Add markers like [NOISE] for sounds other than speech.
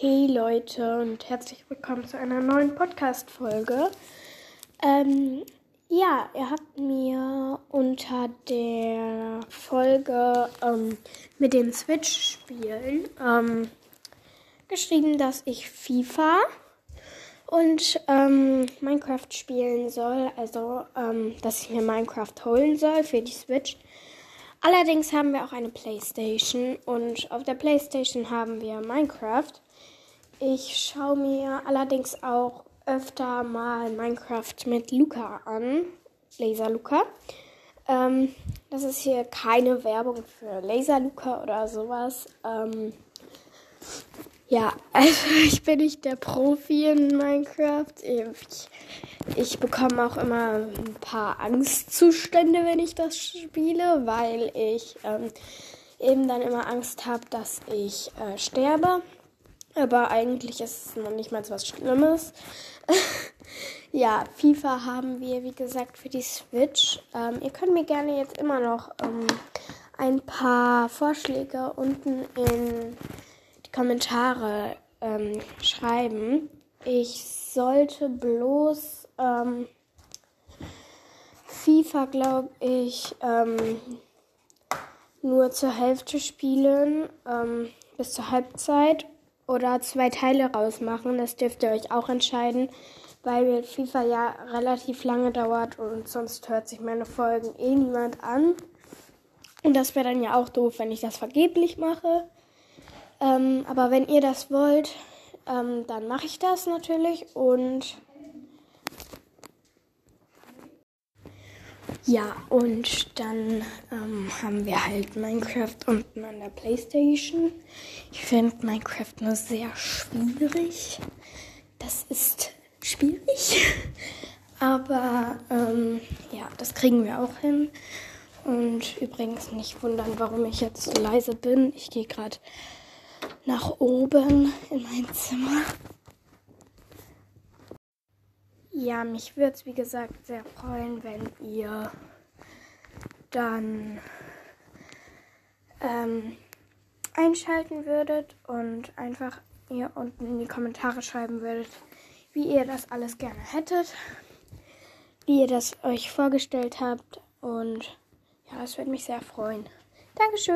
Hey Leute und herzlich willkommen zu einer neuen Podcast-Folge. Ähm, ja, ihr habt mir unter der Folge ähm, mit den Switch-Spielen ähm, geschrieben, dass ich FIFA und ähm, Minecraft spielen soll. Also, ähm, dass ich mir Minecraft holen soll für die Switch. Allerdings haben wir auch eine Playstation und auf der Playstation haben wir Minecraft. Ich schaue mir allerdings auch öfter mal Minecraft mit Luca an, Laser Luca. Ähm, das ist hier keine Werbung für Laser Luca oder sowas. Ähm, ja, [LAUGHS] also ich bin nicht der Profi in Minecraft. Ich, ich bekomme auch immer ein paar Angstzustände, wenn ich das spiele, weil ich ähm, eben dann immer Angst habe, dass ich äh, sterbe. Aber eigentlich ist es noch nicht mal so was Schlimmes. [LAUGHS] ja, FIFA haben wir, wie gesagt, für die Switch. Ähm, ihr könnt mir gerne jetzt immer noch ähm, ein paar Vorschläge unten in die Kommentare ähm, schreiben. Ich sollte bloß ähm, FIFA, glaube ich, ähm, nur zur Hälfte spielen, ähm, bis zur Halbzeit oder zwei Teile rausmachen. Das dürft ihr euch auch entscheiden, weil FIFA ja relativ lange dauert und sonst hört sich meine Folgen eh niemand an. Und das wäre dann ja auch doof, wenn ich das vergeblich mache. Ähm, aber wenn ihr das wollt, ähm, dann mache ich das natürlich und Ja, und dann ähm, haben wir halt Minecraft unten an der Playstation. Ich finde Minecraft nur sehr schwierig. Das ist schwierig. [LAUGHS] Aber ähm, ja, das kriegen wir auch hin. Und übrigens nicht wundern, warum ich jetzt so leise bin. Ich gehe gerade nach oben in mein Zimmer. Ja, mich würde es wie gesagt sehr freuen, wenn ihr dann ähm, einschalten würdet und einfach ihr unten in die Kommentare schreiben würdet, wie ihr das alles gerne hättet, wie ihr das euch vorgestellt habt und ja, das würde mich sehr freuen. Dankeschön.